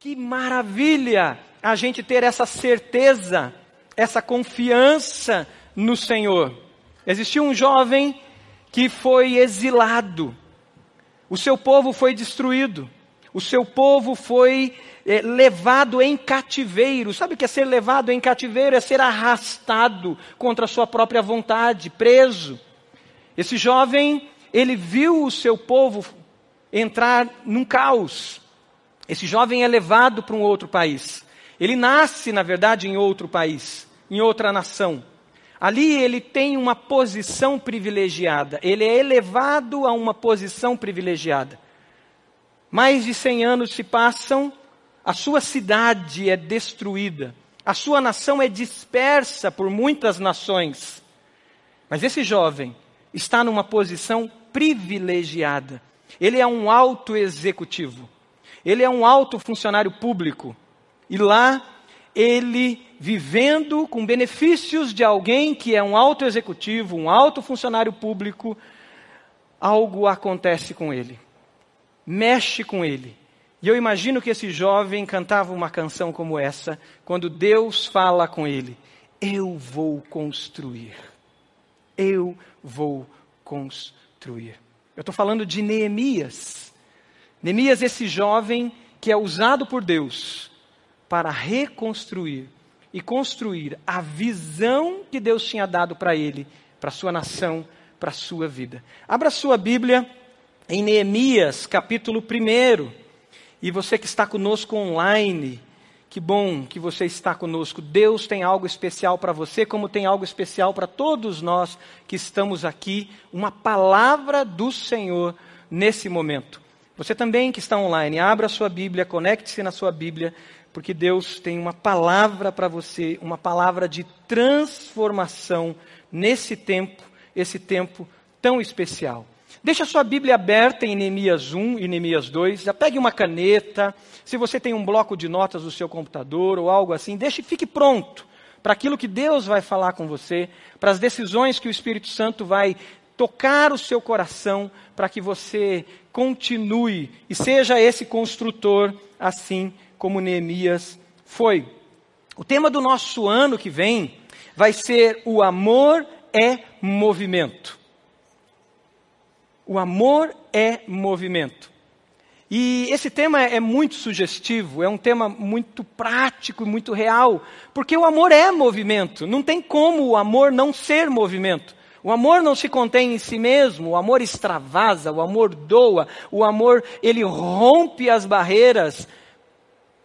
Que maravilha a gente ter essa certeza, essa confiança no Senhor. Existiu um jovem que foi exilado, o seu povo foi destruído, o seu povo foi é, levado em cativeiro. Sabe o que é ser levado em cativeiro? É ser arrastado contra a sua própria vontade, preso. Esse jovem, ele viu o seu povo entrar num caos. Esse jovem é levado para um outro país. Ele nasce, na verdade, em outro país, em outra nação. Ali ele tem uma posição privilegiada, ele é elevado a uma posição privilegiada. Mais de 100 anos se passam, a sua cidade é destruída, a sua nação é dispersa por muitas nações. Mas esse jovem está numa posição privilegiada. Ele é um alto executivo. Ele é um alto funcionário público. E lá, ele vivendo com benefícios de alguém que é um alto executivo, um alto funcionário público, algo acontece com ele. Mexe com ele. E eu imagino que esse jovem cantava uma canção como essa, quando Deus fala com ele: Eu vou construir. Eu vou construir. Eu estou falando de Neemias. Neemias, esse jovem que é usado por Deus para reconstruir e construir a visão que Deus tinha dado para ele, para sua nação, para sua vida. Abra sua Bíblia em Neemias, capítulo 1. E você que está conosco online, que bom que você está conosco. Deus tem algo especial para você, como tem algo especial para todos nós que estamos aqui. Uma palavra do Senhor nesse momento. Você também que está online, abra a sua Bíblia, conecte-se na sua Bíblia, porque Deus tem uma palavra para você, uma palavra de transformação nesse tempo, esse tempo tão especial. Deixa a sua Bíblia aberta em Neemias 1 e Neemias 2. Já pegue uma caneta. Se você tem um bloco de notas no seu computador ou algo assim, deixe, fique pronto para aquilo que Deus vai falar com você, para as decisões que o Espírito Santo vai tocar o seu coração, para que você continue e seja esse construtor, assim como Neemias foi. O tema do nosso ano que vem vai ser o amor é movimento. O amor é movimento. E esse tema é muito sugestivo, é um tema muito prático e muito real, porque o amor é movimento. Não tem como o amor não ser movimento. O amor não se contém em si mesmo, o amor extravasa, o amor doa, o amor ele rompe as barreiras.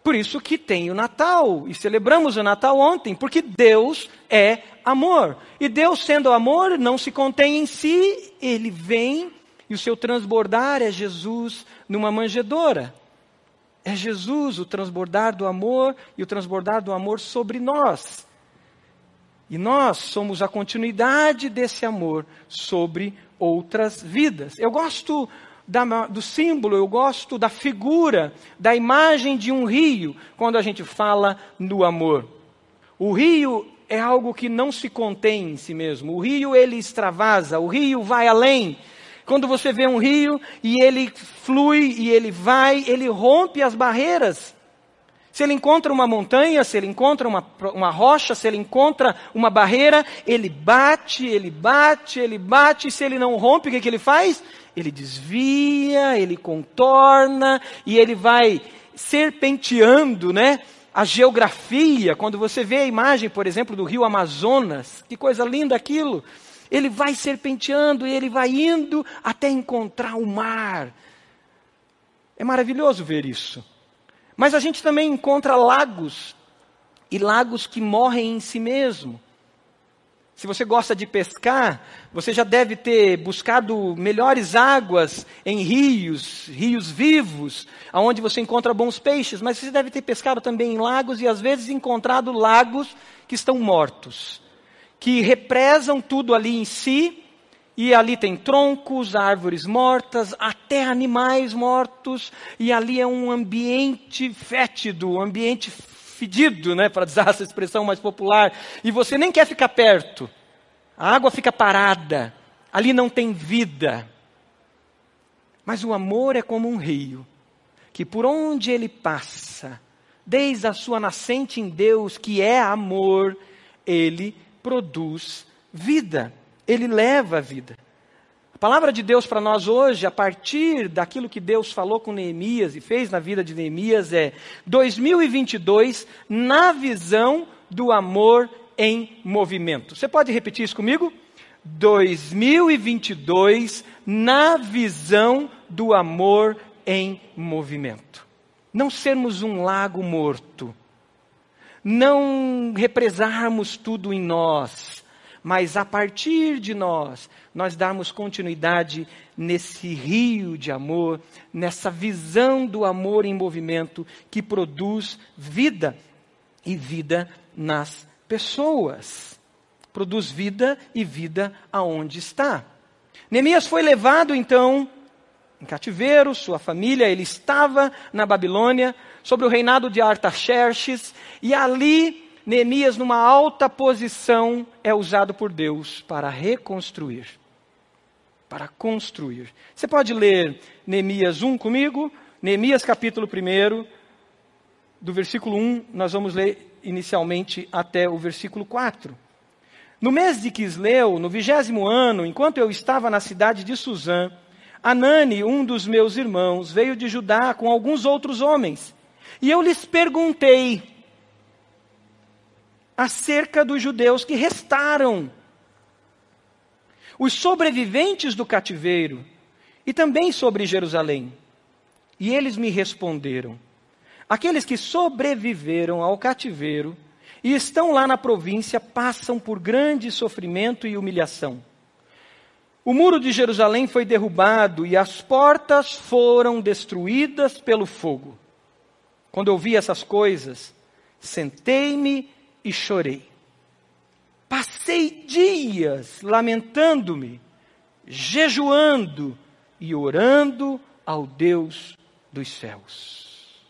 Por isso que tem o Natal e celebramos o Natal ontem, porque Deus é amor. E Deus sendo amor não se contém em si, ele vem e o seu transbordar é Jesus numa manjedoura. É Jesus o transbordar do amor e o transbordar do amor sobre nós. E nós somos a continuidade desse amor sobre outras vidas. Eu gosto da, do símbolo, eu gosto da figura, da imagem de um rio, quando a gente fala no amor. O rio é algo que não se contém em si mesmo. O rio ele extravasa, o rio vai além. Quando você vê um rio e ele flui e ele vai, ele rompe as barreiras. Se ele encontra uma montanha, se ele encontra uma, uma rocha, se ele encontra uma barreira, ele bate, ele bate, ele bate, e se ele não rompe, o que, que ele faz? Ele desvia, ele contorna, e ele vai serpenteando, né? A geografia, quando você vê a imagem, por exemplo, do rio Amazonas, que coisa linda aquilo. Ele vai serpenteando e ele vai indo até encontrar o mar. É maravilhoso ver isso. Mas a gente também encontra lagos, e lagos que morrem em si mesmo. Se você gosta de pescar, você já deve ter buscado melhores águas em rios, rios vivos, aonde você encontra bons peixes, mas você deve ter pescado também em lagos e às vezes encontrado lagos que estão mortos, que represam tudo ali em si e ali tem troncos, árvores mortas, até animais mortos, e ali é um ambiente fétido, um ambiente fedido, né, para usar essa expressão mais popular, e você nem quer ficar perto. A água fica parada, ali não tem vida. Mas o amor é como um rio que por onde ele passa, desde a sua nascente em Deus, que é amor, ele produz vida, ele leva a vida. A palavra de Deus para nós hoje, a partir daquilo que Deus falou com Neemias e fez na vida de Neemias, é 2022 na visão do amor em movimento. Você pode repetir isso comigo? 2022 na visão do amor em movimento. Não sermos um lago morto. Não represarmos tudo em nós, mas a partir de nós, nós darmos continuidade nesse rio de amor, nessa visão do amor em movimento que produz vida e vida nas pessoas. Produz vida e vida aonde está. Neemias foi levado então em cativeiro, sua família, ele estava na Babilônia, sob o reinado de Artaxerxes, e ali Neemias, numa alta posição, é usado por Deus para reconstruir. Para construir. Você pode ler Neemias 1 comigo? Neemias capítulo 1, do versículo 1, nós vamos ler inicialmente até o versículo 4. No mês de Quisleu, no vigésimo ano, enquanto eu estava na cidade de Suzã, Anani, um dos meus irmãos, veio de Judá com alguns outros homens. E eu lhes perguntei acerca dos judeus que restaram, os sobreviventes do cativeiro, e também sobre Jerusalém. E eles me responderam: aqueles que sobreviveram ao cativeiro e estão lá na província passam por grande sofrimento e humilhação. O muro de Jerusalém foi derrubado e as portas foram destruídas pelo fogo. Quando eu vi essas coisas, sentei-me e chorei. Passei dias lamentando-me, jejuando e orando ao Deus dos céus.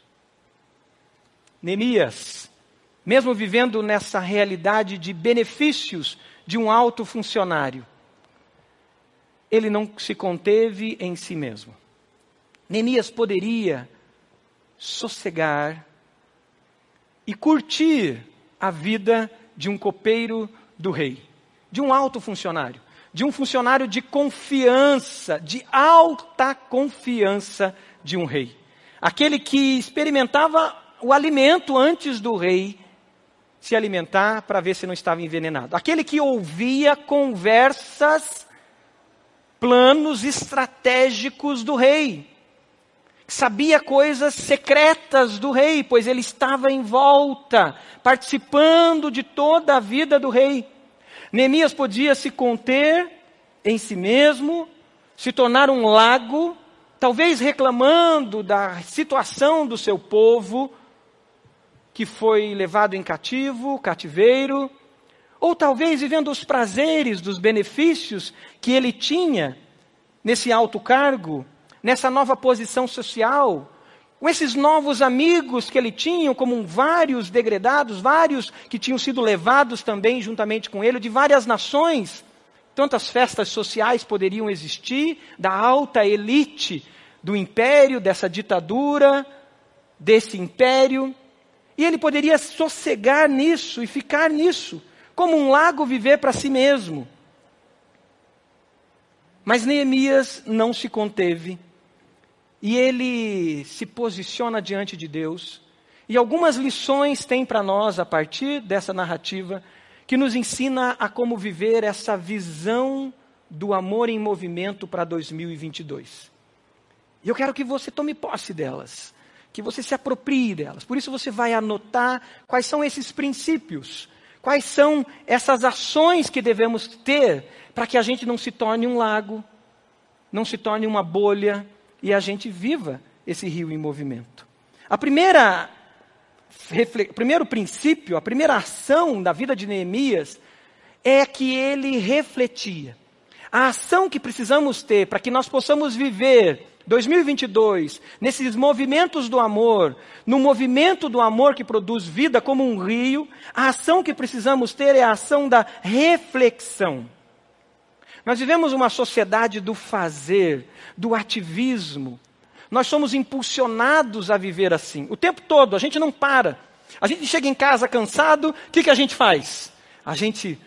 Neemias, mesmo vivendo nessa realidade de benefícios de um alto funcionário, ele não se conteve em si mesmo. Neemias poderia sossegar e curtir a vida de um copeiro do rei, de um alto funcionário, de um funcionário de confiança, de alta confiança de um rei. Aquele que experimentava o alimento antes do rei se alimentar para ver se não estava envenenado. Aquele que ouvia conversas planos estratégicos do rei. Sabia coisas secretas do rei, pois ele estava em volta, participando de toda a vida do rei. Neemias podia se conter em si mesmo, se tornar um lago, talvez reclamando da situação do seu povo, que foi levado em cativo, cativeiro, ou talvez vivendo os prazeres dos benefícios que ele tinha nesse alto cargo, nessa nova posição social, com esses novos amigos que ele tinha, como vários degredados, vários que tinham sido levados também juntamente com ele, de várias nações. Tantas festas sociais poderiam existir, da alta elite do império, dessa ditadura, desse império. E ele poderia sossegar nisso e ficar nisso como um lago viver para si mesmo. Mas Neemias não se conteve e ele se posiciona diante de Deus. E algumas lições tem para nós a partir dessa narrativa que nos ensina a como viver essa visão do amor em movimento para 2022. E eu quero que você tome posse delas, que você se aproprie delas. Por isso você vai anotar quais são esses princípios Quais são essas ações que devemos ter para que a gente não se torne um lago, não se torne uma bolha e a gente viva esse rio em movimento? A primeira primeiro princípio, a primeira ação da vida de Neemias é que ele refletia. A ação que precisamos ter para que nós possamos viver 2022, nesses movimentos do amor, no movimento do amor que produz vida como um rio, a ação que precisamos ter é a ação da reflexão. Nós vivemos uma sociedade do fazer, do ativismo. nós somos impulsionados a viver assim. O tempo todo, a gente não para. A gente chega em casa cansado, o que, que a gente faz? A gente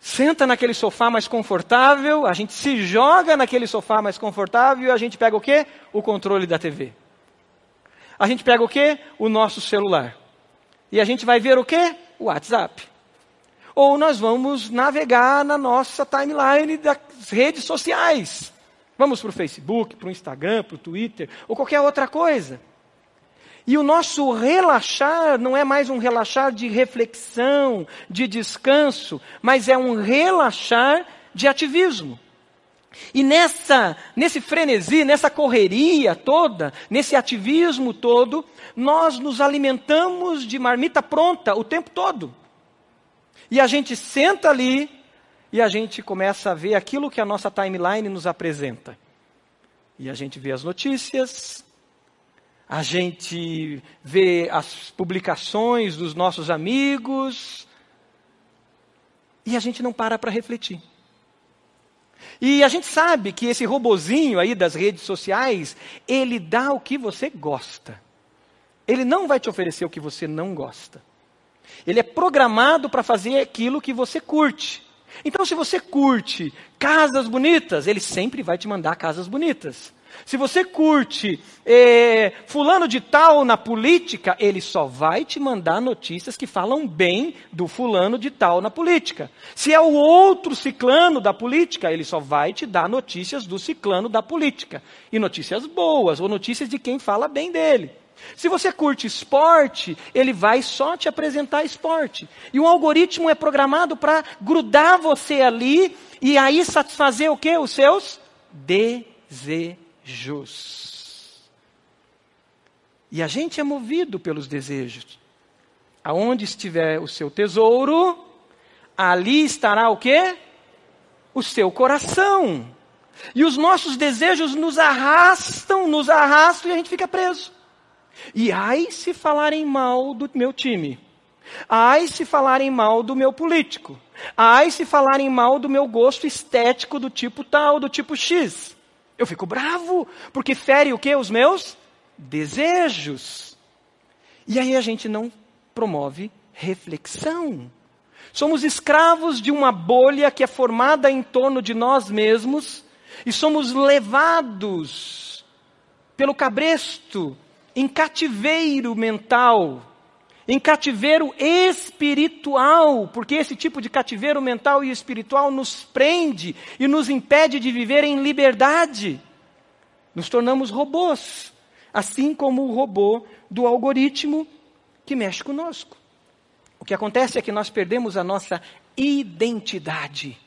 senta naquele sofá mais confortável, a gente se joga naquele sofá mais confortável e a gente pega o quê? O controle da TV. A gente pega o quê? O nosso celular. E a gente vai ver o quê? O WhatsApp. Ou nós vamos navegar na nossa timeline das redes sociais. Vamos para o Facebook, para o Instagram, para o Twitter, ou qualquer outra coisa. E o nosso relaxar não é mais um relaxar de reflexão, de descanso, mas é um relaxar de ativismo. E nessa, nesse frenesi, nessa correria toda, nesse ativismo todo, nós nos alimentamos de marmita pronta o tempo todo. E a gente senta ali e a gente começa a ver aquilo que a nossa timeline nos apresenta. E a gente vê as notícias, a gente vê as publicações dos nossos amigos, e a gente não para para refletir. E a gente sabe que esse robozinho aí das redes sociais, ele dá o que você gosta. Ele não vai te oferecer o que você não gosta. Ele é programado para fazer aquilo que você curte. Então, se você curte casas bonitas, ele sempre vai te mandar casas bonitas. Se você curte é, fulano de tal na política, ele só vai te mandar notícias que falam bem do fulano de tal na política. Se é o outro ciclano da política, ele só vai te dar notícias do ciclano da política. E notícias boas, ou notícias de quem fala bem dele. Se você curte esporte, ele vai só te apresentar esporte. E o algoritmo é programado para grudar você ali e aí satisfazer o que? Os seus desejos desejos. E a gente é movido pelos desejos. Aonde estiver o seu tesouro, ali estará o quê? O seu coração. E os nossos desejos nos arrastam, nos arrastam e a gente fica preso. E ai se falarem mal do meu time. Ai se falarem mal do meu político. Ai se falarem mal do meu gosto estético do tipo tal, do tipo X. Eu fico bravo, porque fere o que? Os meus desejos. E aí a gente não promove reflexão. Somos escravos de uma bolha que é formada em torno de nós mesmos e somos levados pelo cabresto em cativeiro mental em cativeiro espiritual, porque esse tipo de cativeiro mental e espiritual nos prende e nos impede de viver em liberdade. Nos tornamos robôs, assim como o robô do algoritmo que mexe conosco. O que acontece é que nós perdemos a nossa identidade.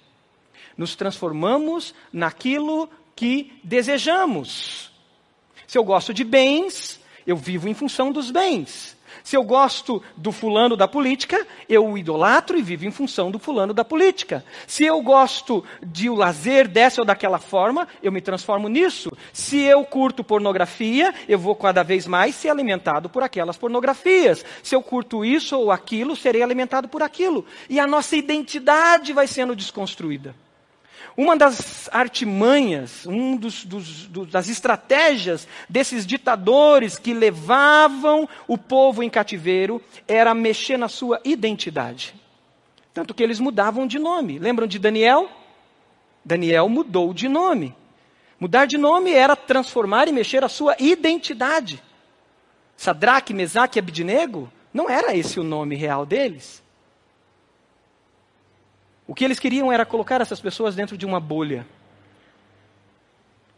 Nos transformamos naquilo que desejamos. Se eu gosto de bens, eu vivo em função dos bens. Se eu gosto do fulano da política, eu o idolatro e vivo em função do fulano da política. Se eu gosto de o lazer dessa ou daquela forma, eu me transformo nisso. Se eu curto pornografia, eu vou cada vez mais ser alimentado por aquelas pornografias. Se eu curto isso ou aquilo, serei alimentado por aquilo. E a nossa identidade vai sendo desconstruída. Uma das artimanhas, um dos, das estratégias desses ditadores que levavam o povo em cativeiro era mexer na sua identidade. Tanto que eles mudavam de nome. Lembram de Daniel? Daniel mudou de nome. Mudar de nome era transformar e mexer a sua identidade. Sadraque, Mesaque e Abidnego, não era esse o nome real deles. O que eles queriam era colocar essas pessoas dentro de uma bolha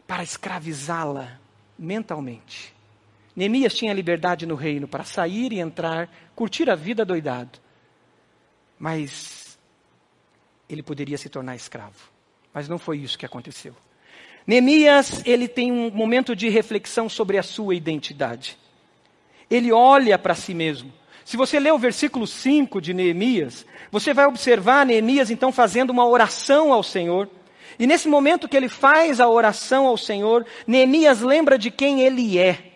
para escravizá-la mentalmente. Neemias tinha liberdade no reino para sair e entrar, curtir a vida doidado. Mas ele poderia se tornar escravo. Mas não foi isso que aconteceu. Neemias, ele tem um momento de reflexão sobre a sua identidade. Ele olha para si mesmo. Se você ler o versículo 5 de Neemias, você vai observar Neemias então fazendo uma oração ao Senhor. E nesse momento que ele faz a oração ao Senhor, Neemias lembra de quem ele é.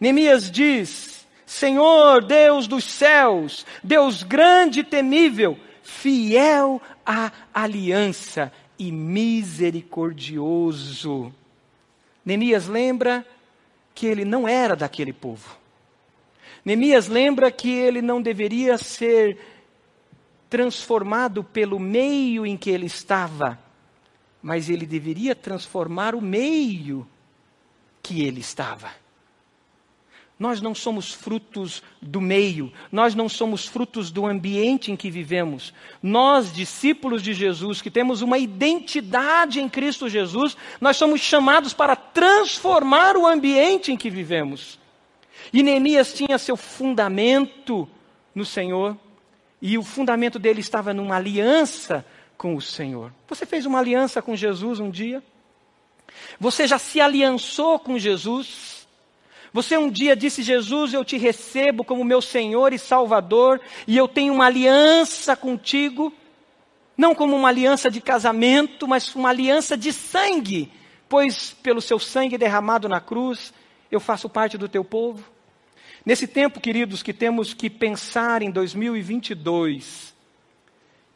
Neemias diz: Senhor, Deus dos céus, Deus grande e temível, fiel à aliança e misericordioso. Neemias lembra que ele não era daquele povo. Neemias lembra que ele não deveria ser transformado pelo meio em que ele estava, mas ele deveria transformar o meio que ele estava. Nós não somos frutos do meio, nós não somos frutos do ambiente em que vivemos. Nós, discípulos de Jesus, que temos uma identidade em Cristo Jesus, nós somos chamados para transformar o ambiente em que vivemos. E Neemias tinha seu fundamento no Senhor, e o fundamento dele estava numa aliança com o Senhor. Você fez uma aliança com Jesus um dia? Você já se aliançou com Jesus? Você um dia disse: Jesus, eu te recebo como meu Senhor e Salvador, e eu tenho uma aliança contigo, não como uma aliança de casamento, mas uma aliança de sangue, pois pelo seu sangue derramado na cruz, eu faço parte do teu povo. Nesse tempo, queridos, que temos que pensar em 2022,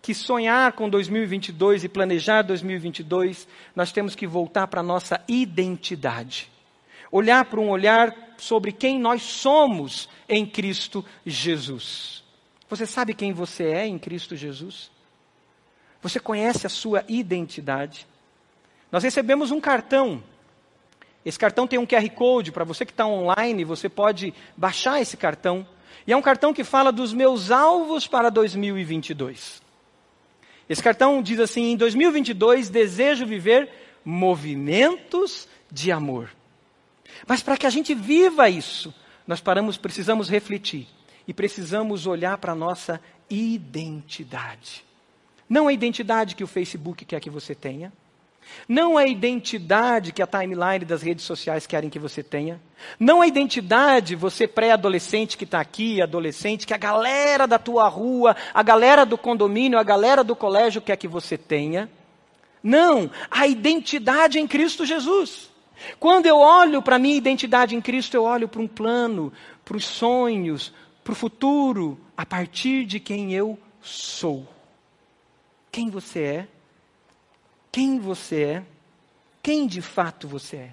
que sonhar com 2022 e planejar 2022, nós temos que voltar para a nossa identidade. Olhar para um olhar sobre quem nós somos em Cristo Jesus. Você sabe quem você é em Cristo Jesus? Você conhece a sua identidade? Nós recebemos um cartão esse cartão tem um QR Code para você que está online, você pode baixar esse cartão. E é um cartão que fala dos meus alvos para 2022. Esse cartão diz assim: em 2022 desejo viver movimentos de amor. Mas para que a gente viva isso, nós paramos, precisamos refletir e precisamos olhar para a nossa identidade. Não a identidade que o Facebook quer que você tenha, não a identidade que a timeline das redes sociais querem que você tenha. Não a identidade, você pré-adolescente que está aqui, adolescente, que a galera da tua rua, a galera do condomínio, a galera do colégio quer que você tenha. Não, a identidade em Cristo Jesus. Quando eu olho para a minha identidade em Cristo, eu olho para um plano, para os sonhos, para o futuro, a partir de quem eu sou. Quem você é quem você é, quem de fato você é.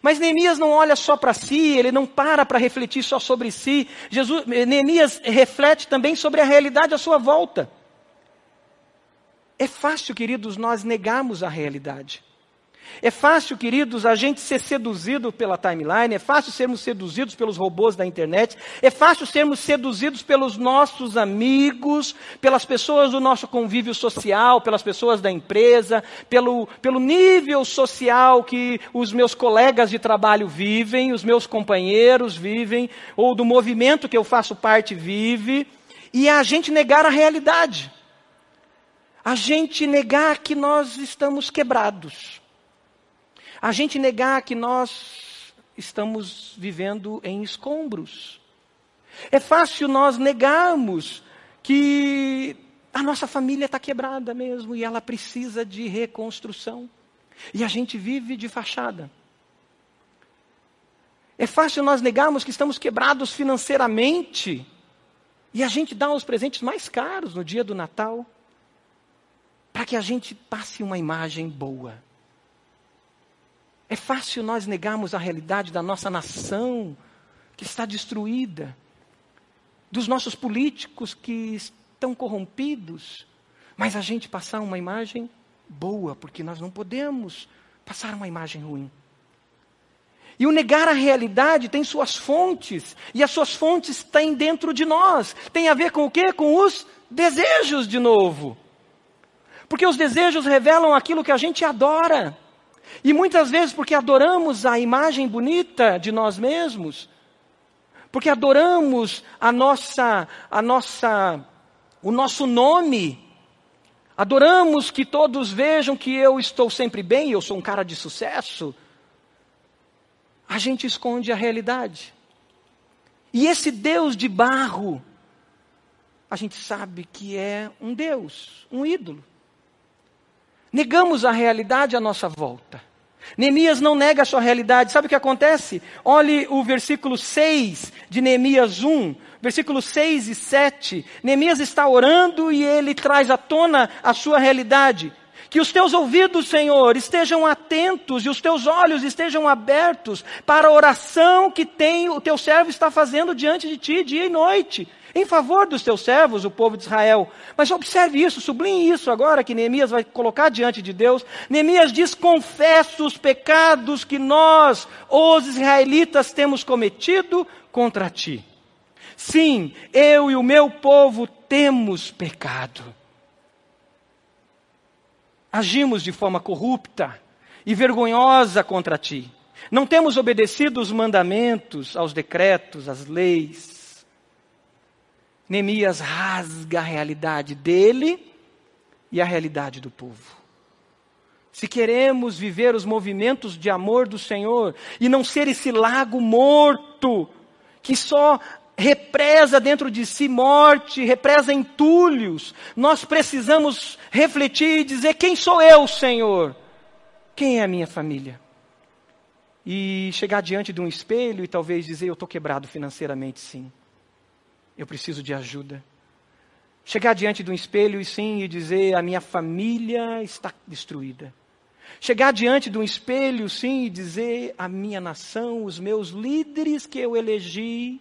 Mas Neemias não olha só para si, ele não para para refletir só sobre si. Jesus, Neemias reflete também sobre a realidade à sua volta. É fácil, queridos, nós negarmos a realidade. É fácil, queridos, a gente ser seduzido pela timeline, é fácil sermos seduzidos pelos robôs da internet, é fácil sermos seduzidos pelos nossos amigos, pelas pessoas do nosso convívio social, pelas pessoas da empresa, pelo, pelo nível social que os meus colegas de trabalho vivem, os meus companheiros vivem, ou do movimento que eu faço parte vive, e é a gente negar a realidade. A gente negar que nós estamos quebrados a gente negar que nós estamos vivendo em escombros. É fácil nós negarmos que a nossa família está quebrada mesmo e ela precisa de reconstrução. E a gente vive de fachada. É fácil nós negarmos que estamos quebrados financeiramente e a gente dá os presentes mais caros no dia do Natal para que a gente passe uma imagem boa. É fácil nós negarmos a realidade da nossa nação, que está destruída, dos nossos políticos que estão corrompidos, mas a gente passar uma imagem boa, porque nós não podemos passar uma imagem ruim. E o negar a realidade tem suas fontes, e as suas fontes têm dentro de nós. Tem a ver com o quê? Com os desejos de novo. Porque os desejos revelam aquilo que a gente adora. E muitas vezes porque adoramos a imagem bonita de nós mesmos, porque adoramos a nossa, a nossa, o nosso nome, adoramos que todos vejam que eu estou sempre bem, eu sou um cara de sucesso, a gente esconde a realidade. E esse Deus de barro, a gente sabe que é um Deus, um ídolo. Negamos a realidade à nossa volta. Neemias não nega a sua realidade. Sabe o que acontece? Olhe o versículo 6 de Neemias 1, versículos 6 e 7. Neemias está orando e ele traz à tona a sua realidade. Que os teus ouvidos, Senhor, estejam atentos e os teus olhos estejam abertos para a oração que tem, o teu servo está fazendo diante de ti, dia e noite, em favor dos teus servos, o povo de Israel. Mas observe isso, sublinhe isso agora que Neemias vai colocar diante de Deus. Neemias diz: confesso os pecados que nós, os israelitas, temos cometido contra ti. Sim, eu e o meu povo temos pecado. Agimos de forma corrupta e vergonhosa contra ti. Não temos obedecido os mandamentos, aos decretos, às leis. Neemias rasga a realidade dele e a realidade do povo. Se queremos viver os movimentos de amor do Senhor e não ser esse lago morto que só represa dentro de si morte, represa entulhos. Nós precisamos refletir e dizer: quem sou eu, Senhor? Quem é a minha família? E chegar diante de um espelho e talvez dizer: eu estou quebrado financeiramente, sim. Eu preciso de ajuda. Chegar diante de um espelho e sim e dizer: a minha família está destruída. Chegar diante de um espelho, sim, e dizer: a minha nação, os meus líderes que eu elegi,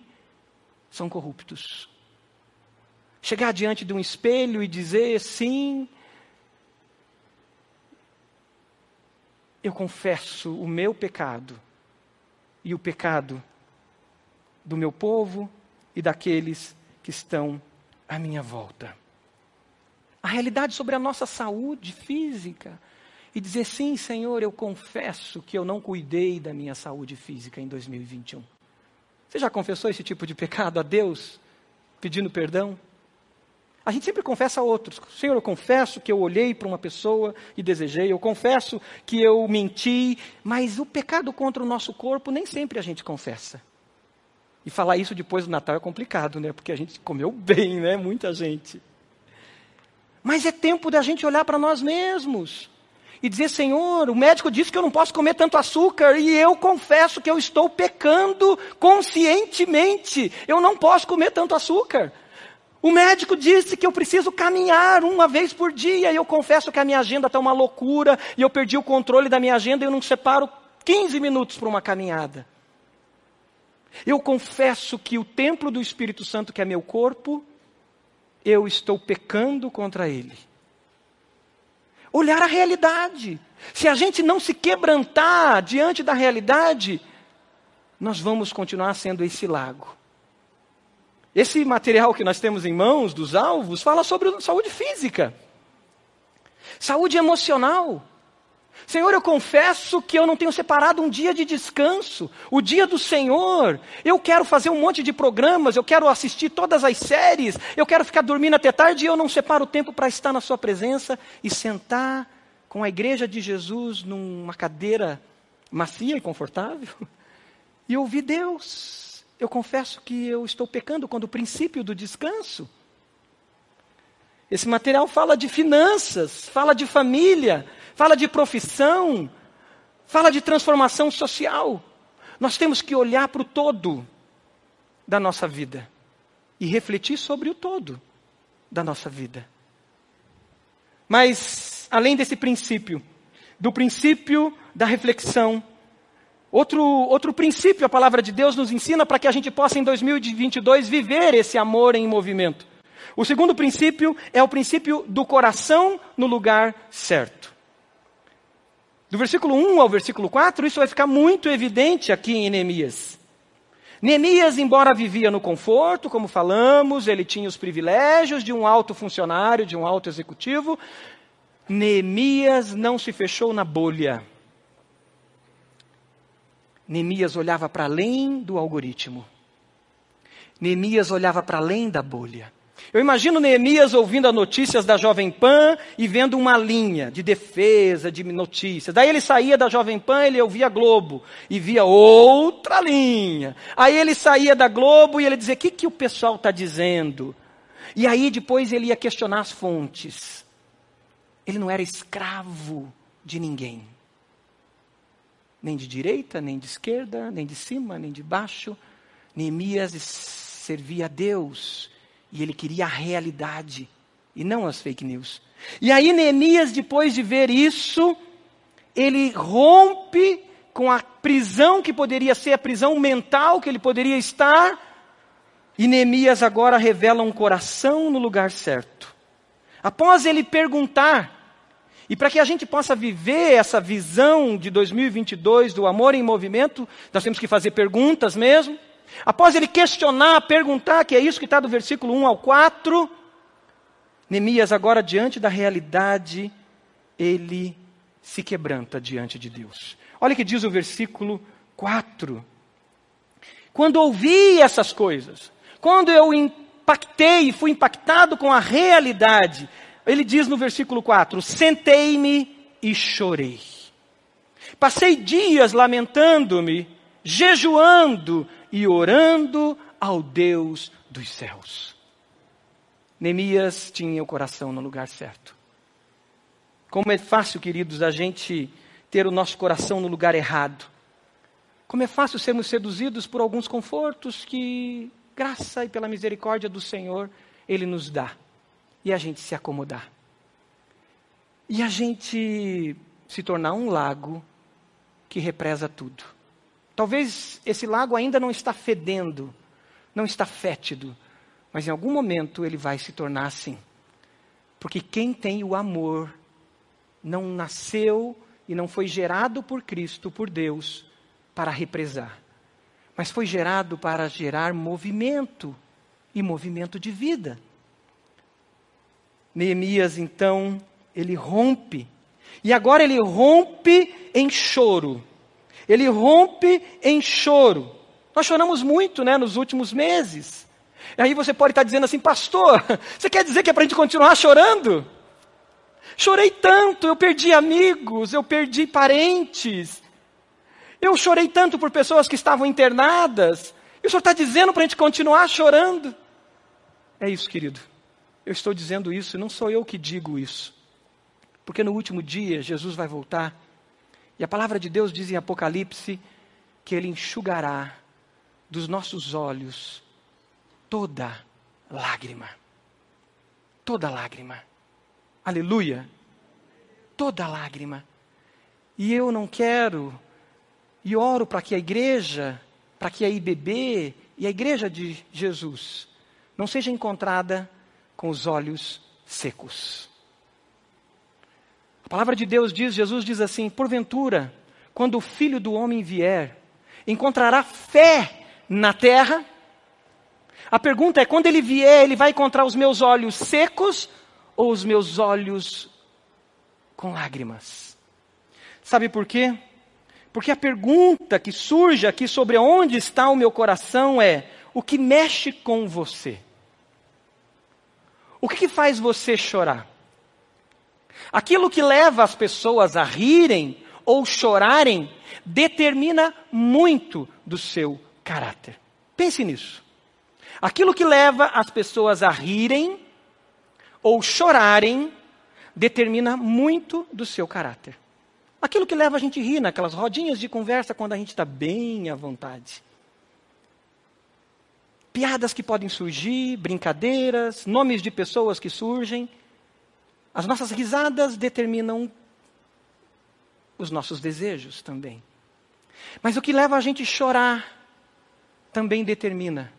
são corruptos. Chegar diante de um espelho e dizer sim, eu confesso o meu pecado e o pecado do meu povo e daqueles que estão à minha volta. A realidade sobre a nossa saúde física e dizer sim, Senhor, eu confesso que eu não cuidei da minha saúde física em 2021. Você já confessou esse tipo de pecado a Deus, pedindo perdão? A gente sempre confessa a outros. Senhor, eu confesso que eu olhei para uma pessoa e desejei, eu confesso que eu menti, mas o pecado contra o nosso corpo nem sempre a gente confessa. E falar isso depois do Natal é complicado, né? Porque a gente comeu bem, né? Muita gente. Mas é tempo da gente olhar para nós mesmos e dizer: Senhor, o médico disse que eu não posso comer tanto açúcar e eu confesso que eu estou pecando conscientemente. Eu não posso comer tanto açúcar. O médico disse que eu preciso caminhar uma vez por dia e eu confesso que a minha agenda está uma loucura e eu perdi o controle da minha agenda e eu não separo 15 minutos para uma caminhada. Eu confesso que o templo do Espírito Santo, que é meu corpo, eu estou pecando contra ele olhar a realidade. Se a gente não se quebrantar diante da realidade, nós vamos continuar sendo esse lago. Esse material que nós temos em mãos, dos alvos, fala sobre saúde física, saúde emocional, Senhor, eu confesso que eu não tenho separado um dia de descanso, o dia do Senhor. Eu quero fazer um monte de programas, eu quero assistir todas as séries, eu quero ficar dormindo até tarde e eu não separo o tempo para estar na Sua presença e sentar com a igreja de Jesus numa cadeira macia e confortável e ouvir Deus. Eu confesso que eu estou pecando quando o princípio do descanso. Esse material fala de finanças, fala de família, fala de profissão, fala de transformação social. Nós temos que olhar para o todo da nossa vida e refletir sobre o todo da nossa vida. Mas, além desse princípio, do princípio da reflexão, outro, outro princípio a palavra de Deus nos ensina para que a gente possa, em 2022, viver esse amor em movimento. O segundo princípio é o princípio do coração no lugar certo. Do versículo 1 ao versículo 4, isso vai ficar muito evidente aqui em Neemias. Neemias, embora vivia no conforto, como falamos, ele tinha os privilégios de um alto funcionário, de um alto executivo, Neemias não se fechou na bolha. Neemias olhava para além do algoritmo. Neemias olhava para além da bolha. Eu imagino Neemias ouvindo as notícias da Jovem Pan e vendo uma linha de defesa, de notícias. Daí ele saía da Jovem Pan, ele ouvia Globo e via outra linha. Aí ele saía da Globo e ele dizia: O que, que o pessoal está dizendo? E aí depois ele ia questionar as fontes. Ele não era escravo de ninguém. Nem de direita, nem de esquerda, nem de cima, nem de baixo. Neemias servia a Deus e ele queria a realidade. e não as fake news. E aí Neemias, depois de ver isso, ele rompe com a prisão que poderia ser a prisão mental que ele poderia estar, e Neemias agora revela um coração no lugar certo. Após ele perguntar, e para que a gente possa viver essa visão de 2022 do amor em movimento, nós temos que fazer perguntas mesmo. Após ele questionar, perguntar, que é isso que está do versículo 1 ao 4, Neemias, agora diante da realidade, ele se quebranta diante de Deus. Olha o que diz o versículo 4. Quando ouvi essas coisas, quando eu impactei e fui impactado com a realidade, ele diz no versículo 4: Sentei-me e chorei. Passei dias lamentando-me, jejuando e orando ao Deus dos céus. Neemias tinha o coração no lugar certo. Como é fácil, queridos, a gente ter o nosso coração no lugar errado. Como é fácil sermos seduzidos por alguns confortos que, graça e pela misericórdia do Senhor, Ele nos dá. E a gente se acomodar. E a gente se tornar um lago que represa tudo. Talvez esse lago ainda não está fedendo, não está fétido, mas em algum momento ele vai se tornar assim. Porque quem tem o amor não nasceu e não foi gerado por Cristo, por Deus, para represar, mas foi gerado para gerar movimento e movimento de vida. Neemias, então, ele rompe, e agora ele rompe em choro. Ele rompe em choro. Nós choramos muito, né, nos últimos meses. E aí você pode estar dizendo assim, pastor, você quer dizer que é para a gente continuar chorando? Chorei tanto, eu perdi amigos, eu perdi parentes. Eu chorei tanto por pessoas que estavam internadas. E o Senhor está dizendo para a gente continuar chorando. É isso, querido. Eu estou dizendo isso, e não sou eu que digo isso. Porque no último dia, Jesus vai voltar. E a palavra de Deus diz em Apocalipse que Ele enxugará dos nossos olhos toda lágrima. Toda lágrima. Aleluia. Toda lágrima. E eu não quero, e oro para que a igreja, para que a IBB e a igreja de Jesus não seja encontrada com os olhos secos. Palavra de Deus diz, Jesus diz assim: porventura, quando o filho do homem vier, encontrará fé na terra? A pergunta é: quando ele vier, ele vai encontrar os meus olhos secos ou os meus olhos com lágrimas. Sabe por quê? Porque a pergunta que surge aqui sobre onde está o meu coração é: o que mexe com você? O que faz você chorar? Aquilo que leva as pessoas a rirem ou chorarem determina muito do seu caráter. Pense nisso. Aquilo que leva as pessoas a rirem ou chorarem determina muito do seu caráter. Aquilo que leva a gente a rir naquelas rodinhas de conversa quando a gente está bem à vontade. Piadas que podem surgir, brincadeiras, nomes de pessoas que surgem. As nossas risadas determinam os nossos desejos também. Mas o que leva a gente a chorar também determina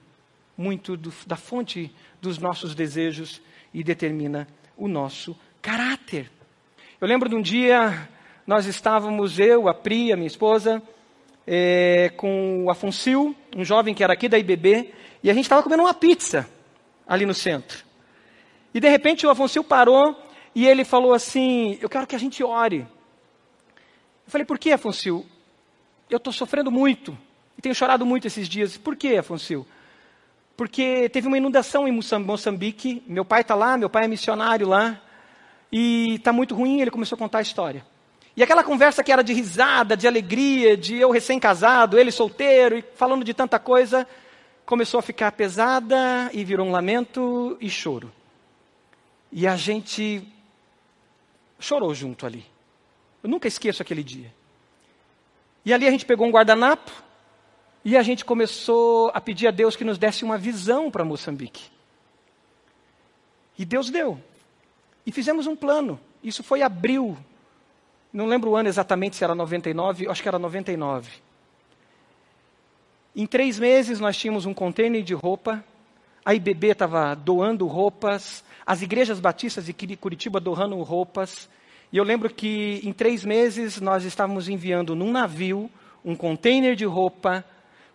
muito do, da fonte dos nossos desejos e determina o nosso caráter. Eu lembro de um dia, nós estávamos, eu, a Pri, a minha esposa, é, com o Afonso, um jovem que era aqui da IBB, e a gente estava comendo uma pizza ali no centro. E de repente o Afonso parou e ele falou assim: Eu quero que a gente ore. Eu falei: Por que, Afonso? Eu estou sofrendo muito e tenho chorado muito esses dias. Por que, Afonso? porque teve uma inundação em Moçambique. Meu pai está lá, meu pai é missionário lá, e está muito ruim. Ele começou a contar a história. E aquela conversa que era de risada, de alegria, de eu recém-casado, ele solteiro, e falando de tanta coisa, começou a ficar pesada e virou um lamento e choro. E a gente chorou junto ali. Eu nunca esqueço aquele dia. E ali a gente pegou um guardanapo, e a gente começou a pedir a Deus que nos desse uma visão para Moçambique. E Deus deu. E fizemos um plano. Isso foi abril. Não lembro o ano exatamente se era 99, acho que era 99. Em três meses nós tínhamos um container de roupa, a IBB estava doando roupas, as igrejas batistas de Curitiba doando roupas. E eu lembro que em três meses nós estávamos enviando num navio um container de roupa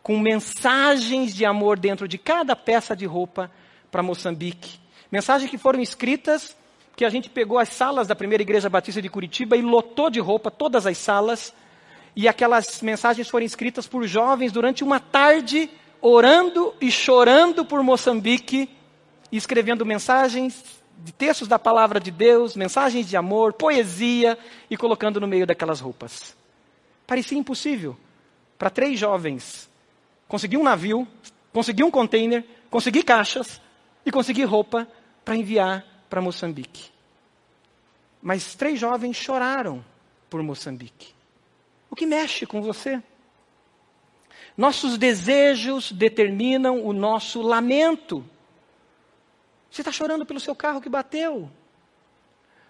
com mensagens de amor dentro de cada peça de roupa para Moçambique. Mensagens que foram escritas, que a gente pegou as salas da primeira igreja batista de Curitiba e lotou de roupa todas as salas. E aquelas mensagens foram escritas por jovens durante uma tarde, orando e chorando por Moçambique, escrevendo mensagens de textos da palavra de Deus, mensagens de amor, poesia, e colocando no meio daquelas roupas. Parecia impossível para três jovens conseguir um navio, conseguir um container, conseguir caixas e conseguir roupa para enviar para Moçambique. Mas três jovens choraram por Moçambique. O que mexe com você? Nossos desejos determinam o nosso lamento. Você está chorando pelo seu carro que bateu.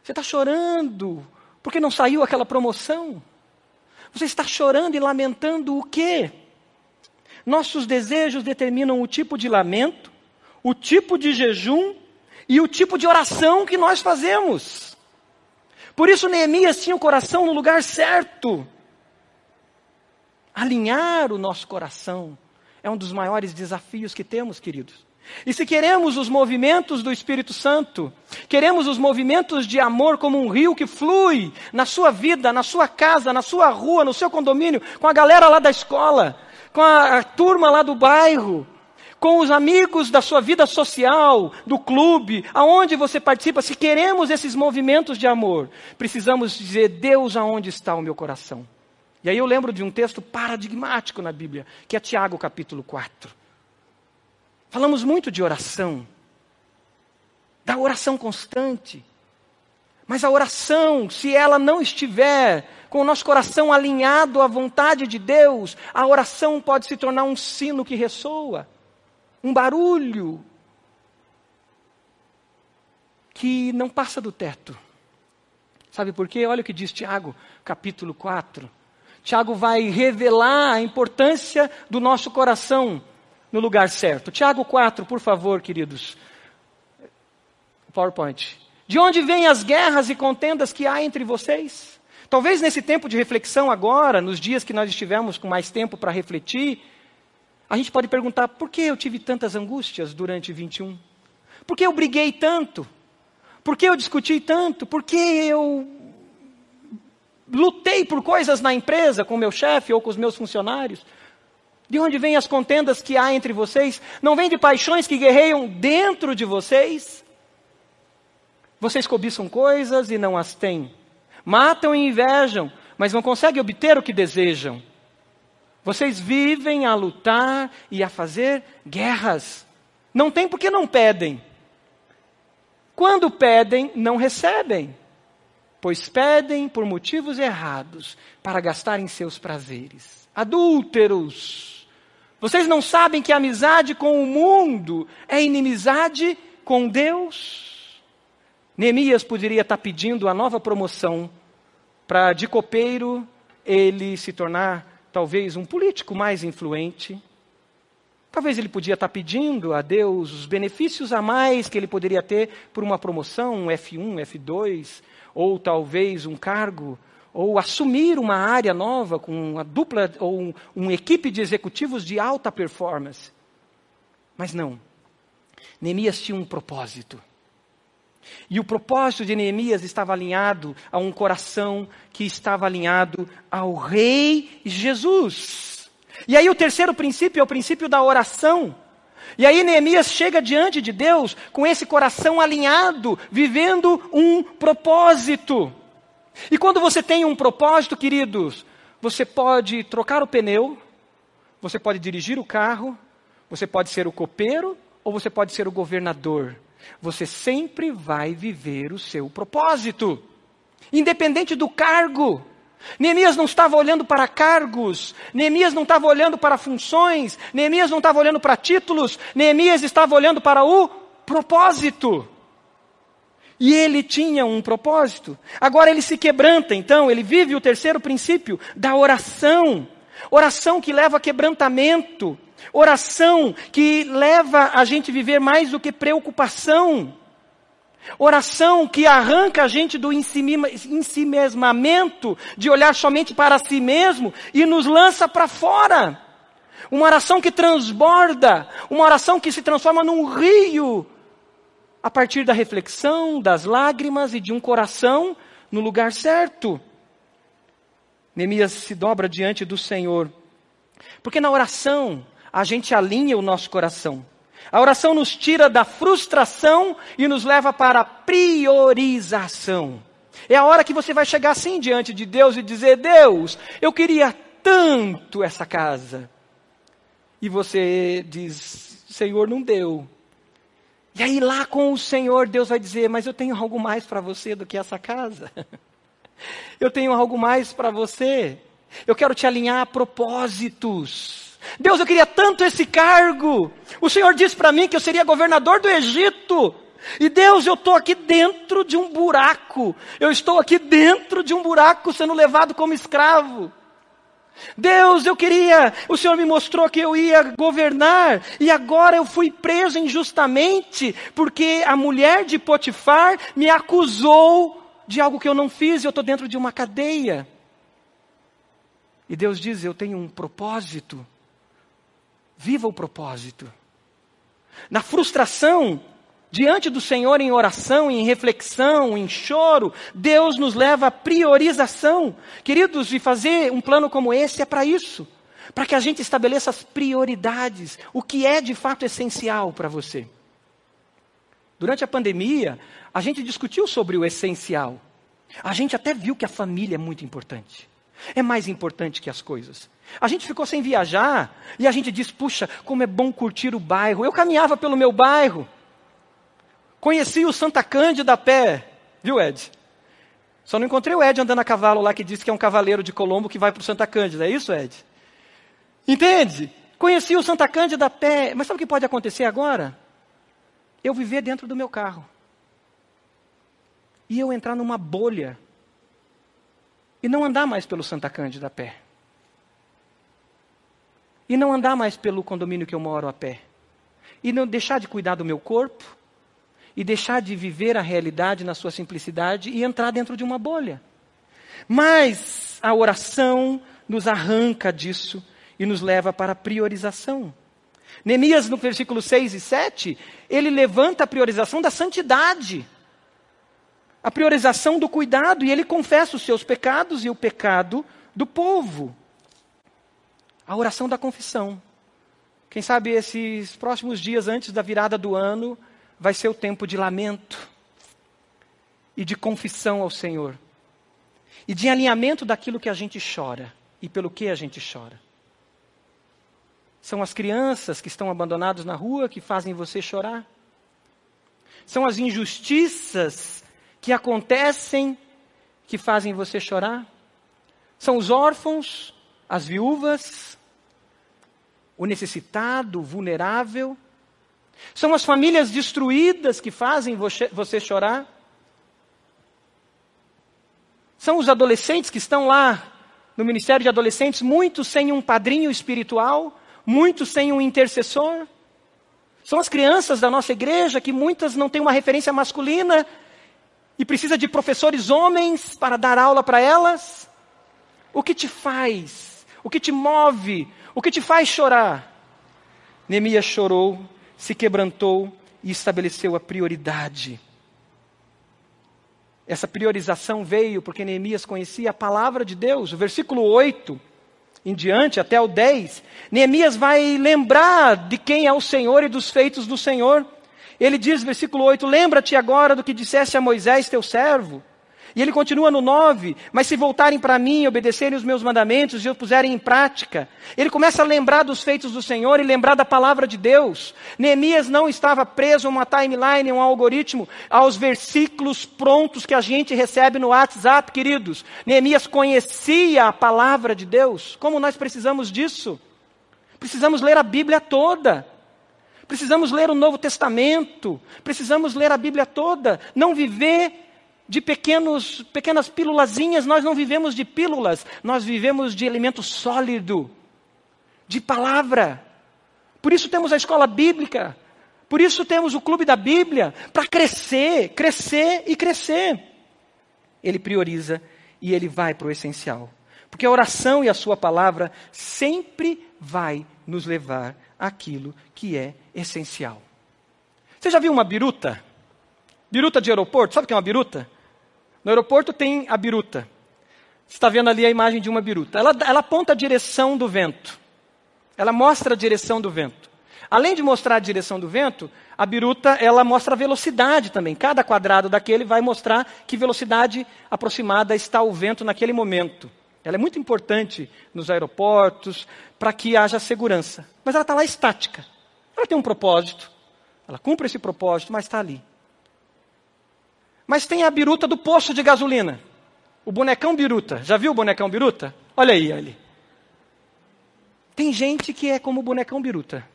Você está chorando porque não saiu aquela promoção. Você está chorando e lamentando o quê? Nossos desejos determinam o tipo de lamento, o tipo de jejum e o tipo de oração que nós fazemos. Por isso Neemias tinha o coração no lugar certo. Alinhar o nosso coração é um dos maiores desafios que temos, queridos. E se queremos os movimentos do Espírito Santo, queremos os movimentos de amor como um rio que flui na sua vida, na sua casa, na sua rua, no seu condomínio, com a galera lá da escola, com a, a turma lá do bairro, com os amigos da sua vida social, do clube, aonde você participa, se queremos esses movimentos de amor, precisamos dizer: Deus, aonde está o meu coração? E aí eu lembro de um texto paradigmático na Bíblia, que é Tiago capítulo 4. Falamos muito de oração, da oração constante. Mas a oração, se ela não estiver com o nosso coração alinhado à vontade de Deus, a oração pode se tornar um sino que ressoa, um barulho que não passa do teto. Sabe por quê? Olha o que diz Tiago, capítulo 4. Tiago vai revelar a importância do nosso coração no lugar certo. Tiago 4, por favor, queridos. PowerPoint. De onde vêm as guerras e contendas que há entre vocês? Talvez nesse tempo de reflexão agora, nos dias que nós estivemos com mais tempo para refletir, a gente pode perguntar: por que eu tive tantas angústias durante 21? Por que eu briguei tanto? Por que eu discuti tanto? Por que eu lutei por coisas na empresa com meu chefe ou com os meus funcionários? De onde vêm as contendas que há entre vocês? Não vem de paixões que guerreiam dentro de vocês? Vocês cobiçam coisas e não as têm. Matam e invejam, mas não conseguem obter o que desejam. Vocês vivem a lutar e a fazer guerras. Não tem porque não pedem. Quando pedem, não recebem, pois pedem por motivos errados para gastarem seus prazeres. Adúlteros vocês não sabem que a amizade com o mundo é inimizade com Deus? Neemias poderia estar pedindo a nova promoção para de copeiro ele se tornar talvez um político mais influente. Talvez ele podia estar pedindo a Deus os benefícios a mais que ele poderia ter por uma promoção, um F1, F2, ou talvez um cargo ou assumir uma área nova com uma dupla ou um, uma equipe de executivos de alta performance. Mas não. Neemias tinha um propósito. E o propósito de Neemias estava alinhado a um coração que estava alinhado ao Rei Jesus. E aí o terceiro princípio é o princípio da oração. E aí Neemias chega diante de Deus com esse coração alinhado, vivendo um propósito. E quando você tem um propósito, queridos, você pode trocar o pneu, você pode dirigir o carro, você pode ser o copeiro ou você pode ser o governador. Você sempre vai viver o seu propósito, independente do cargo. Neemias não estava olhando para cargos, Neemias não estava olhando para funções, Neemias não estava olhando para títulos, Neemias estava olhando para o propósito. E ele tinha um propósito. Agora ele se quebranta, então, ele vive o terceiro princípio da oração. Oração que leva a quebrantamento. Oração que leva a gente viver mais do que preocupação. Oração que arranca a gente do ensimesmamento, de olhar somente para si mesmo e nos lança para fora. Uma oração que transborda, uma oração que se transforma num rio a partir da reflexão, das lágrimas e de um coração no lugar certo. Neemias se dobra diante do Senhor, porque na oração a gente alinha o nosso coração. A oração nos tira da frustração e nos leva para a priorização. É a hora que você vai chegar assim diante de Deus e dizer: Deus, eu queria tanto essa casa. E você diz: Senhor, não deu. E aí lá com o Senhor, Deus vai dizer: Mas eu tenho algo mais para você do que essa casa. eu tenho algo mais para você. Eu quero te alinhar a propósitos. Deus, eu queria tanto esse cargo. O Senhor disse para mim que eu seria governador do Egito. E Deus, eu estou aqui dentro de um buraco. Eu estou aqui dentro de um buraco sendo levado como escravo. Deus, eu queria, o Senhor me mostrou que eu ia governar, e agora eu fui preso injustamente, porque a mulher de Potifar me acusou de algo que eu não fiz, e eu estou dentro de uma cadeia. E Deus diz: Eu tenho um propósito. Viva o propósito. Na frustração, diante do Senhor em oração, em reflexão, em choro, Deus nos leva à priorização. Queridos, e fazer um plano como esse é para isso. Para que a gente estabeleça as prioridades, o que é de fato essencial para você. Durante a pandemia, a gente discutiu sobre o essencial. A gente até viu que a família é muito importante. É mais importante que as coisas. A gente ficou sem viajar e a gente diz: puxa, como é bom curtir o bairro. Eu caminhava pelo meu bairro. Conheci o Santa Cândida a pé, viu, Ed? Só não encontrei o Ed andando a cavalo lá que diz que é um cavaleiro de Colombo que vai para o Santa Cândida. É isso, Ed? Entende? Conheci o Santa Cândida a pé. Mas sabe o que pode acontecer agora? Eu viver dentro do meu carro. E eu entrar numa bolha. E não andar mais pelo Santa Cândida a pé. E não andar mais pelo condomínio que eu moro a pé. E não deixar de cuidar do meu corpo e deixar de viver a realidade na sua simplicidade e entrar dentro de uma bolha. Mas a oração nos arranca disso e nos leva para a priorização. Neemias, no versículo 6 e 7, ele levanta a priorização da santidade, a priorização do cuidado, e ele confessa os seus pecados e o pecado do povo. A oração da confissão. Quem sabe esses próximos dias antes da virada do ano, vai ser o tempo de lamento e de confissão ao Senhor e de alinhamento daquilo que a gente chora e pelo que a gente chora. São as crianças que estão abandonadas na rua que fazem você chorar. São as injustiças que acontecem que fazem você chorar. São os órfãos, as viúvas, o necessitado, o vulnerável são as famílias destruídas que fazem você, você chorar? São os adolescentes que estão lá no Ministério de Adolescentes, muitos sem um padrinho espiritual, muitos sem um intercessor? São as crianças da nossa igreja que muitas não têm uma referência masculina e precisa de professores homens para dar aula para elas? O que te faz? O que te move? O que te faz chorar? Neemias chorou se quebrantou e estabeleceu a prioridade. Essa priorização veio porque Neemias conhecia a palavra de Deus. O versículo 8 em diante, até o 10, Neemias vai lembrar de quem é o Senhor e dos feitos do Senhor. Ele diz, versículo 8: Lembra-te agora do que disseste a Moisés, teu servo e ele continua no 9, mas se voltarem para mim, obedecerem os meus mandamentos e os puserem em prática. Ele começa a lembrar dos feitos do Senhor e lembrar da palavra de Deus. Neemias não estava preso a uma timeline, a um algoritmo, aos versículos prontos que a gente recebe no WhatsApp, queridos. Neemias conhecia a palavra de Deus. Como nós precisamos disso? Precisamos ler a Bíblia toda. Precisamos ler o Novo Testamento, precisamos ler a Bíblia toda, não viver de pequenos, pequenas pílulazinhas, nós não vivemos de pílulas, nós vivemos de alimento sólido, de palavra. Por isso temos a escola bíblica, por isso temos o clube da Bíblia, para crescer, crescer e crescer. Ele prioriza e ele vai para o essencial. Porque a oração e a sua palavra sempre vai nos levar àquilo que é essencial. Você já viu uma biruta? Biruta de aeroporto, sabe o que é uma biruta? No aeroporto tem a biruta. Você está vendo ali a imagem de uma biruta. Ela, ela aponta a direção do vento. Ela mostra a direção do vento. Além de mostrar a direção do vento, a biruta ela mostra a velocidade também. Cada quadrado daquele vai mostrar que velocidade aproximada está o vento naquele momento. Ela é muito importante nos aeroportos para que haja segurança. Mas ela está lá estática. Ela tem um propósito. Ela cumpre esse propósito, mas está ali. Mas tem a biruta do poço de gasolina. O bonecão biruta. Já viu o bonecão biruta? Olha aí, ali. Tem gente que é como o bonecão biruta.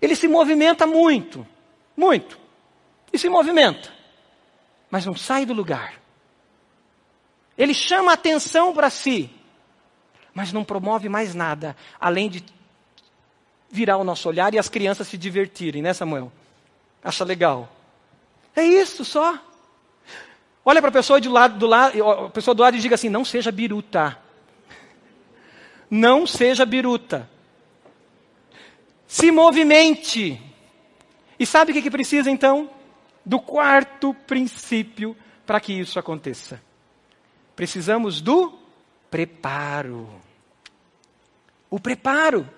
Ele se movimenta muito, muito. E se movimenta, mas não sai do lugar. Ele chama atenção para si, mas não promove mais nada, além de virar o nosso olhar e as crianças se divertirem, né, Samuel? Acha legal? É isso só. Olha para a pessoa do lado, do lado, a pessoa do lado e diga assim: não seja biruta. Não seja biruta. Se movimente. E sabe o que, que precisa então? Do quarto princípio para que isso aconteça. Precisamos do preparo. O preparo.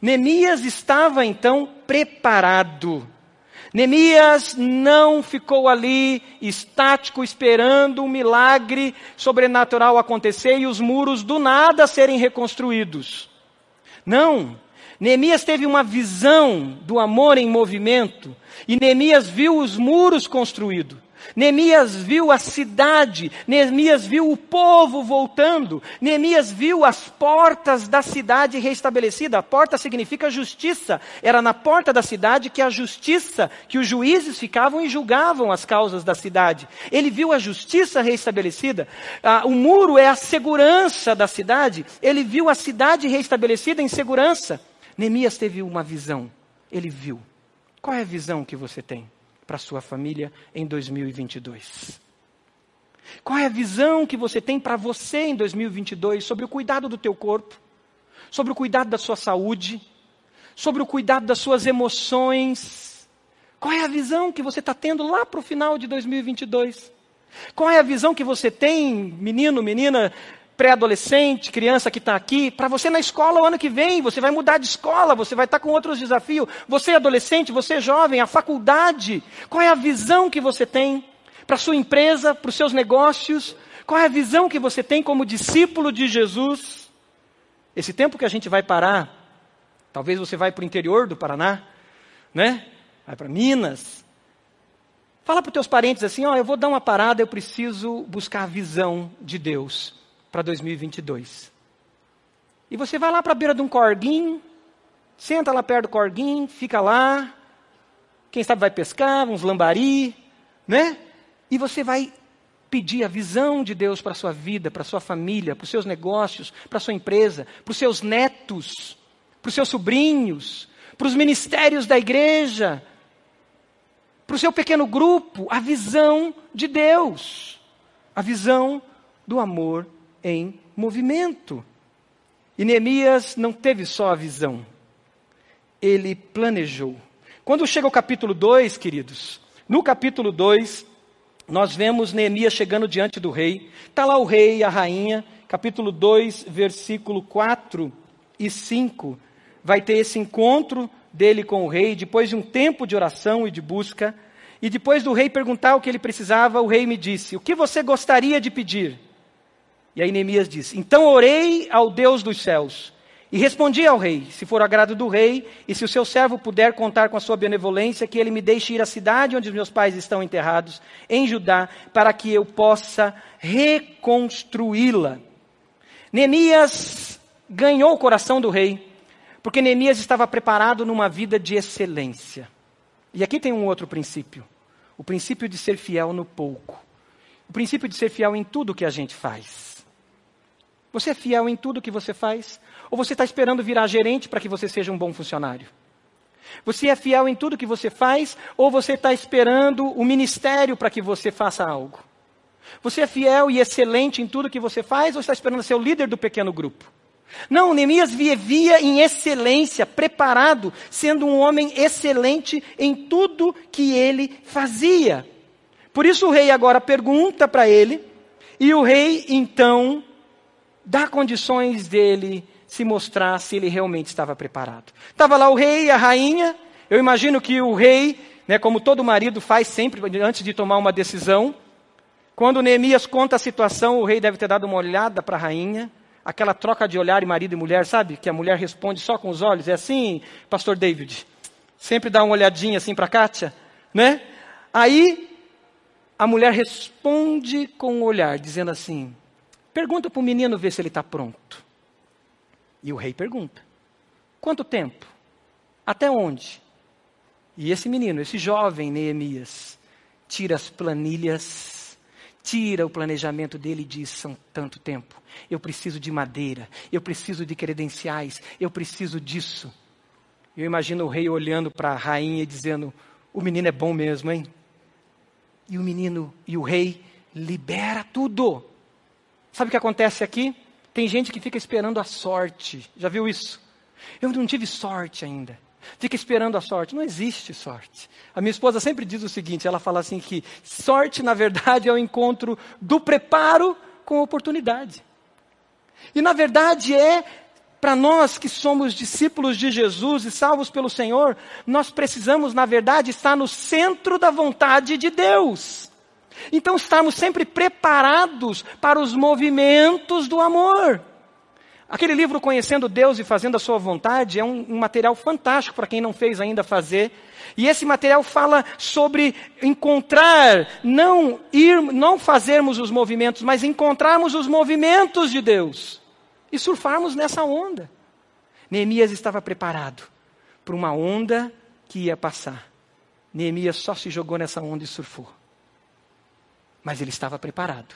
Neemias estava então preparado. Neemias não ficou ali estático esperando um milagre sobrenatural acontecer e os muros do nada serem reconstruídos. Não. Neemias teve uma visão do amor em movimento e Neemias viu os muros construídos. Neemias viu a cidade, Neemias viu o povo voltando, Neemias viu as portas da cidade restabelecida. A porta significa justiça. Era na porta da cidade que a justiça, que os juízes ficavam e julgavam as causas da cidade. Ele viu a justiça restabelecida. Ah, o muro é a segurança da cidade. Ele viu a cidade restabelecida em segurança. Neemias teve uma visão. Ele viu. Qual é a visão que você tem? Para sua família em 2022? Qual é a visão que você tem para você em 2022 sobre o cuidado do teu corpo, sobre o cuidado da sua saúde, sobre o cuidado das suas emoções? Qual é a visão que você está tendo lá para o final de 2022? Qual é a visão que você tem, menino, menina, pré-adolescente, criança que está aqui, para você na escola o ano que vem, você vai mudar de escola, você vai estar tá com outros desafios. Você é adolescente, você é jovem, a faculdade. Qual é a visão que você tem para a sua empresa, para os seus negócios? Qual é a visão que você tem como discípulo de Jesus? Esse tempo que a gente vai parar, talvez você vai para o interior do Paraná, né? Vai para Minas. Fala para os teus parentes assim, ó, eu vou dar uma parada, eu preciso buscar a visão de Deus para 2022. E você vai lá para a beira de um corguinho, senta lá perto do corguinho, fica lá, quem sabe vai pescar, uns lambari, né? E você vai pedir a visão de Deus para a sua vida, para a sua família, para os seus negócios, para a sua empresa, para os seus netos, para os seus sobrinhos, para os ministérios da igreja, para o seu pequeno grupo, a visão de Deus, a visão do amor em movimento. E Neemias não teve só a visão, ele planejou. Quando chega o capítulo 2, queridos, no capítulo 2, nós vemos Neemias chegando diante do rei. Está lá o rei e a rainha, capítulo 2, versículo 4 e 5. Vai ter esse encontro dele com o rei, depois de um tempo de oração e de busca. E depois do rei perguntar o que ele precisava, o rei me disse: O que você gostaria de pedir? E aí Neemias diz: Então orei ao Deus dos céus e respondi ao rei: Se for agrado do rei, e se o seu servo puder contar com a sua benevolência, que ele me deixe ir à cidade onde meus pais estão enterrados, em Judá, para que eu possa reconstruí-la. Neemias ganhou o coração do rei, Porque Neemias estava preparado numa vida de excelência. E aqui tem um outro princípio: o princípio de ser fiel no pouco. O princípio de ser fiel em tudo que a gente faz. Você é fiel em tudo que você faz? Ou você está esperando virar gerente para que você seja um bom funcionário? Você é fiel em tudo que você faz? Ou você está esperando o ministério para que você faça algo? Você é fiel e excelente em tudo que você faz? Ou está esperando ser o líder do pequeno grupo? Não, Neemias vivia em excelência, preparado, sendo um homem excelente em tudo que ele fazia. Por isso o rei agora pergunta para ele, e o rei então dá condições dele se mostrar se ele realmente estava preparado. Estava lá o rei e a rainha, eu imagino que o rei, né, como todo marido faz sempre antes de tomar uma decisão, quando Neemias conta a situação, o rei deve ter dado uma olhada para a rainha, aquela troca de olhar em marido e mulher, sabe? Que a mulher responde só com os olhos. É assim, pastor David. Sempre dá uma olhadinha assim para Kátia, né? Aí a mulher responde com o olhar, dizendo assim: pergunta para o menino ver se ele está pronto. E o rei pergunta: quanto tempo? Até onde? E esse menino, esse jovem Neemias, tira as planilhas tira o planejamento dele e diz: são tanto tempo. Eu preciso de madeira, eu preciso de credenciais, eu preciso disso. Eu imagino o rei olhando para a rainha e dizendo: o menino é bom mesmo, hein? E o menino e o rei libera tudo. Sabe o que acontece aqui? Tem gente que fica esperando a sorte. Já viu isso? Eu não tive sorte ainda. Fica esperando a sorte. Não existe sorte. A minha esposa sempre diz o seguinte: ela fala assim que sorte, na verdade, é o encontro do preparo com a oportunidade. E na verdade é para nós que somos discípulos de Jesus e salvos pelo Senhor, nós precisamos, na verdade, estar no centro da vontade de Deus. Então, estarmos sempre preparados para os movimentos do amor. Aquele livro Conhecendo Deus e Fazendo a Sua Vontade é um, um material fantástico para quem não fez ainda fazer. E esse material fala sobre encontrar, não ir, não fazermos os movimentos, mas encontrarmos os movimentos de Deus e surfarmos nessa onda. Neemias estava preparado para uma onda que ia passar. Neemias só se jogou nessa onda e surfou. Mas ele estava preparado.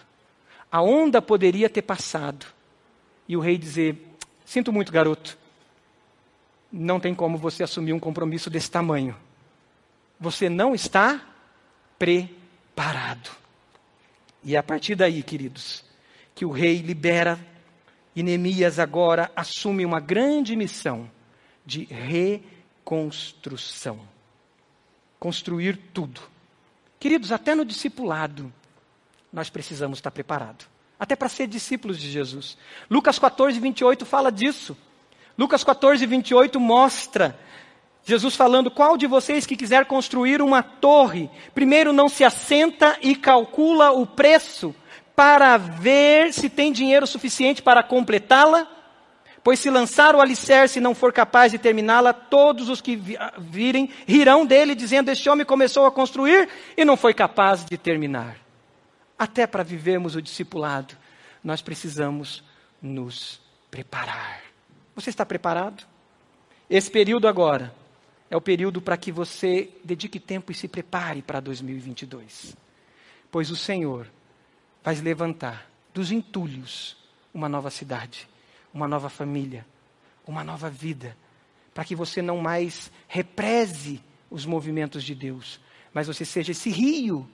A onda poderia ter passado e o rei dizer: Sinto muito, garoto, não tem como você assumir um compromisso desse tamanho. Você não está preparado. E é a partir daí, queridos, que o rei libera e Neemias agora assume uma grande missão de reconstrução. Construir tudo. Queridos, até no discipulado, nós precisamos estar preparados até para ser discípulos de Jesus. Lucas 14, 28 fala disso. Lucas 14, 28 mostra Jesus falando: qual de vocês que quiser construir uma torre, primeiro não se assenta e calcula o preço para ver se tem dinheiro suficiente para completá-la? Pois se lançar o alicerce e não for capaz de terminá-la, todos os que virem rirão dele, dizendo: Este homem começou a construir e não foi capaz de terminar até para vivermos o discipulado, nós precisamos nos preparar. Você está preparado? Esse período agora é o período para que você dedique tempo e se prepare para 2022. Pois o Senhor vai levantar dos entulhos uma nova cidade, uma nova família, uma nova vida, para que você não mais represe os movimentos de Deus, mas você seja esse rio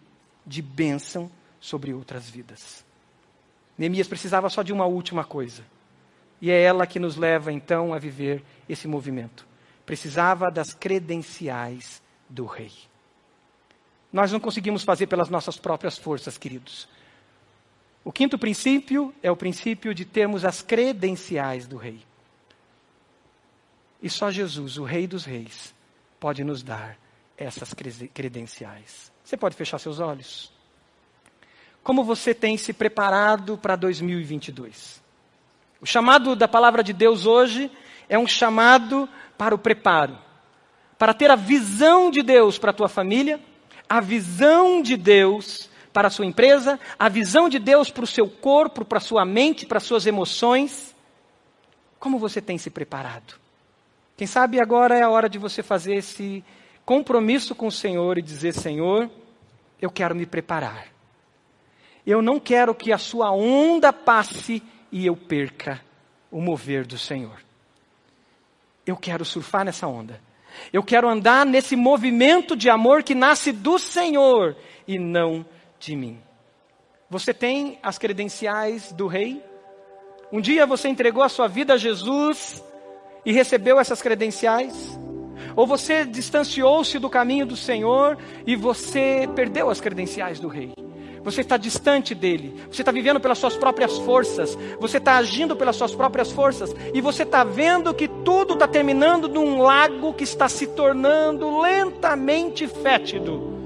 de bênção sobre outras vidas. Neemias precisava só de uma última coisa. E é ela que nos leva então a viver esse movimento. Precisava das credenciais do rei. Nós não conseguimos fazer pelas nossas próprias forças, queridos. O quinto princípio é o princípio de termos as credenciais do rei. E só Jesus, o Rei dos Reis, pode nos dar essas credenciais. Você pode fechar seus olhos? Como você tem se preparado para 2022? O chamado da palavra de Deus hoje é um chamado para o preparo, para ter a visão de Deus para a tua família, a visão de Deus para a sua empresa, a visão de Deus para o seu corpo, para a sua mente, para as suas emoções. Como você tem se preparado? Quem sabe agora é a hora de você fazer esse compromisso com o Senhor e dizer: Senhor, eu quero me preparar. Eu não quero que a sua onda passe e eu perca o mover do Senhor. Eu quero surfar nessa onda. Eu quero andar nesse movimento de amor que nasce do Senhor e não de mim. Você tem as credenciais do Rei? Um dia você entregou a sua vida a Jesus e recebeu essas credenciais? Ou você distanciou-se do caminho do Senhor e você perdeu as credenciais do Rei? Você está distante dele, você está vivendo pelas suas próprias forças, você está agindo pelas suas próprias forças, e você está vendo que tudo está terminando num lago que está se tornando lentamente fétido.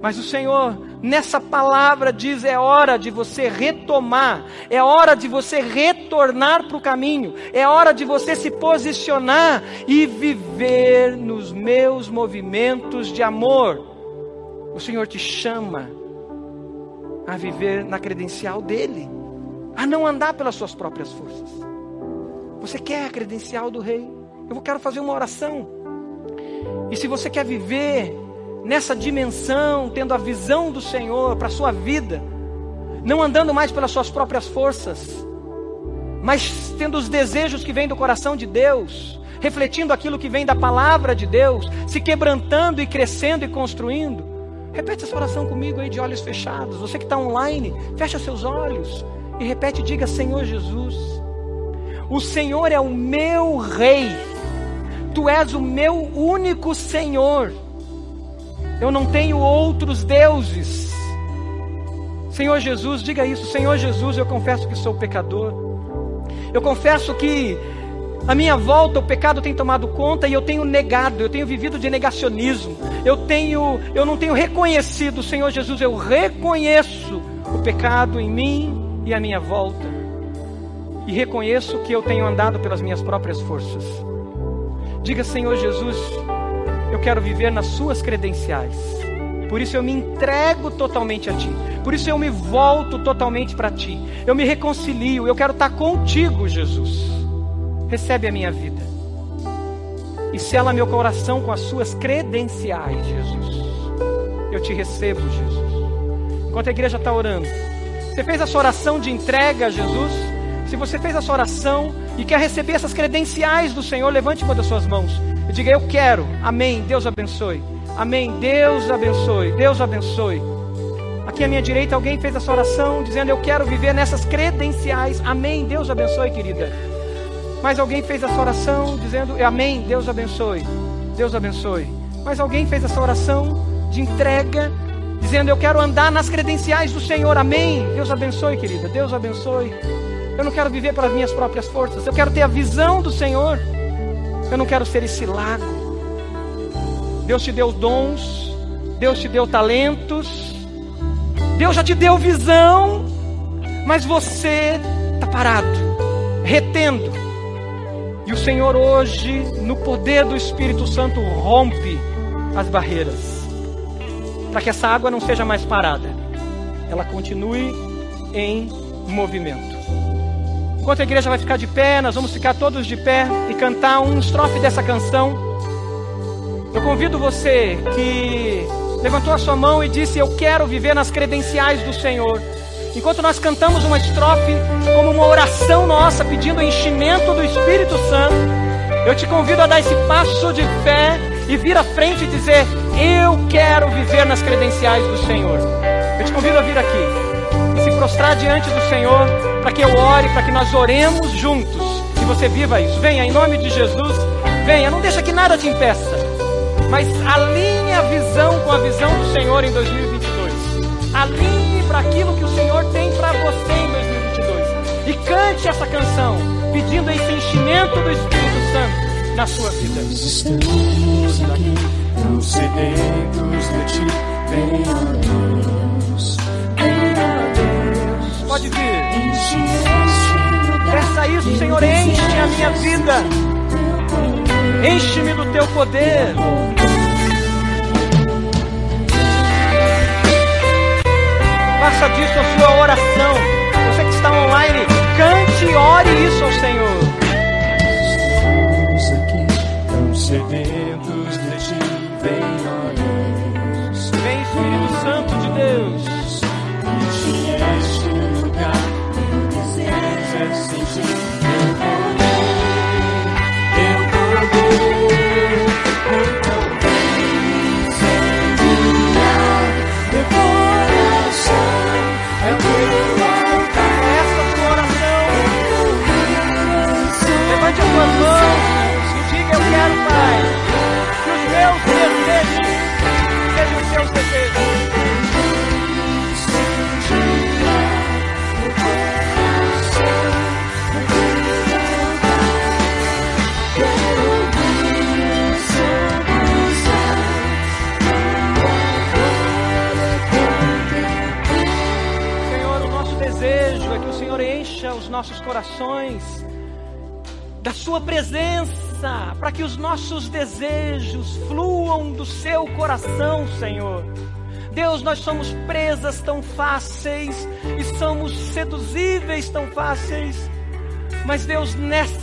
Mas o Senhor, nessa palavra, diz: é hora de você retomar, é hora de você retornar para o caminho, é hora de você se posicionar e viver nos meus movimentos de amor. O Senhor te chama a viver na credencial dele, a não andar pelas suas próprias forças. Você quer a credencial do rei? Eu quero fazer uma oração. E se você quer viver nessa dimensão, tendo a visão do Senhor para a sua vida, não andando mais pelas suas próprias forças, mas tendo os desejos que vêm do coração de Deus, refletindo aquilo que vem da palavra de Deus, se quebrantando e crescendo e construindo, Repete essa oração comigo aí de olhos fechados. Você que está online, fecha seus olhos e repete, diga: Senhor Jesus, o Senhor é o meu Rei, Tu és o meu único Senhor. Eu não tenho outros deuses. Senhor Jesus, diga isso, Senhor Jesus, eu confesso que sou pecador. Eu confesso que a minha volta, o pecado tem tomado conta e eu tenho negado, eu tenho vivido de negacionismo. Eu tenho, eu não tenho reconhecido, Senhor Jesus, eu reconheço o pecado em mim e a minha volta. E reconheço que eu tenho andado pelas minhas próprias forças. Diga, Senhor Jesus, eu quero viver nas suas credenciais. Por isso eu me entrego totalmente a Ti. Por isso eu me volto totalmente para Ti. Eu me reconcilio. Eu quero estar contigo, Jesus recebe a minha vida e sela meu coração com as suas credenciais, Jesus. Eu te recebo, Jesus. Enquanto a igreja está orando, você fez a sua oração de entrega a Jesus? Se você fez a sua oração e quer receber essas credenciais do Senhor, levante uma das suas mãos e diga: Eu quero. Amém. Deus abençoe. Amém. Deus abençoe. Deus abençoe. Aqui à minha direita, alguém fez essa oração dizendo: Eu quero viver nessas credenciais. Amém. Deus abençoe, querida. Mas alguém fez essa oração dizendo amém, Deus abençoe, Deus abençoe. Mas alguém fez essa oração de entrega, dizendo eu quero andar nas credenciais do Senhor, amém, Deus abençoe, querida, Deus abençoe. Eu não quero viver pelas minhas próprias forças, eu quero ter a visão do Senhor, eu não quero ser esse lago. Deus te deu dons, Deus te deu talentos, Deus já te deu visão, mas você está parado, retendo e o Senhor hoje, no poder do Espírito Santo, rompe as barreiras. Para que essa água não seja mais parada. Ela continue em movimento. Enquanto a igreja vai ficar de pé, nós vamos ficar todos de pé e cantar um estrofe dessa canção. Eu convido você que levantou a sua mão e disse: Eu quero viver nas credenciais do Senhor. Enquanto nós cantamos uma estrofe como uma oração nossa, pedindo enchimento do Espírito Santo, eu te convido a dar esse passo de fé e vir à frente e dizer: Eu quero viver nas credenciais do Senhor. Eu te convido a vir aqui e se prostrar diante do Senhor para que eu ore, para que nós oremos juntos e você viva isso. Venha em nome de Jesus, venha, não deixa que nada te impeça, mas alinhe a visão com a visão do Senhor em 2022. Alinhe para aquilo que o Senhor tem para você em 2022. E cante essa canção, pedindo esse enchimento do Espírito Santo na sua vida. Nós estamos aqui, tão sedentos de ti. Venha Deus, venha Deus. Pode vir. Peça isso, Senhor, enche a minha vida. Enche-me do teu poder. Faça disso a sua oração. Você que está online, cante e ore isso ao Senhor. Estamos aqui, sedentos de ti, vem, ó Deus. Vem, Espírito Santo de Deus. Enche este lugar, meu desejo é sentir nossos corações da Sua presença, para que os nossos desejos fluam do Seu coração, Senhor. Deus, nós somos presas tão fáceis e somos seduzíveis tão fáceis, mas Deus, nesse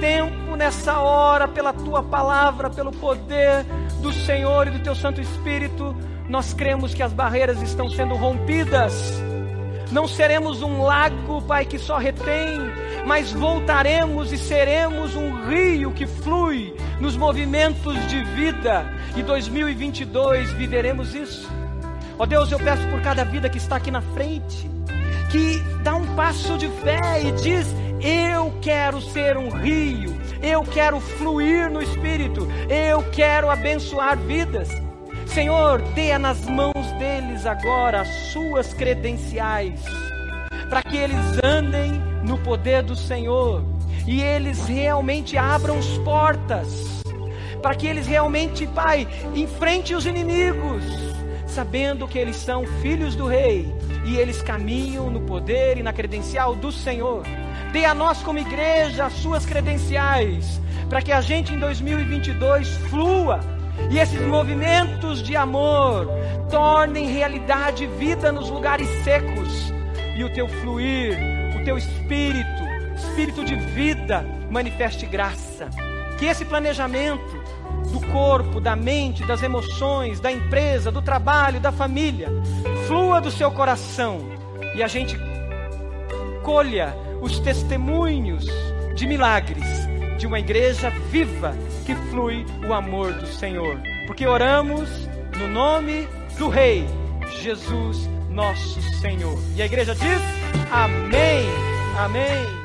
tempo, nessa hora, pela Tua palavra, pelo poder do Senhor e do Teu Santo Espírito, nós cremos que as barreiras estão sendo rompidas. Não seremos um lago, Pai, que só retém, mas voltaremos e seremos um rio que flui nos movimentos de vida. E 2022 viveremos isso. Ó Deus, eu peço por cada vida que está aqui na frente, que dá um passo de fé e diz: Eu quero ser um rio, eu quero fluir no Espírito, eu quero abençoar vidas. Senhor, dê nas mãos deles agora as suas credenciais, para que eles andem no poder do Senhor e eles realmente abram as portas, para que eles realmente, Pai, enfrente os inimigos, sabendo que eles são filhos do Rei e eles caminham no poder e na credencial do Senhor. Dê a nós, como igreja, as suas credenciais, para que a gente em 2022 flua e esses movimentos de amor tornem realidade vida nos lugares secos. E o teu fluir, o teu espírito, espírito de vida, manifeste graça. Que esse planejamento do corpo, da mente, das emoções, da empresa, do trabalho, da família, flua do seu coração. E a gente colha os testemunhos de milagres de uma igreja viva que flui o amor do Senhor. Porque oramos no nome do Rei Jesus, nosso Senhor. E a igreja diz: Amém. Amém.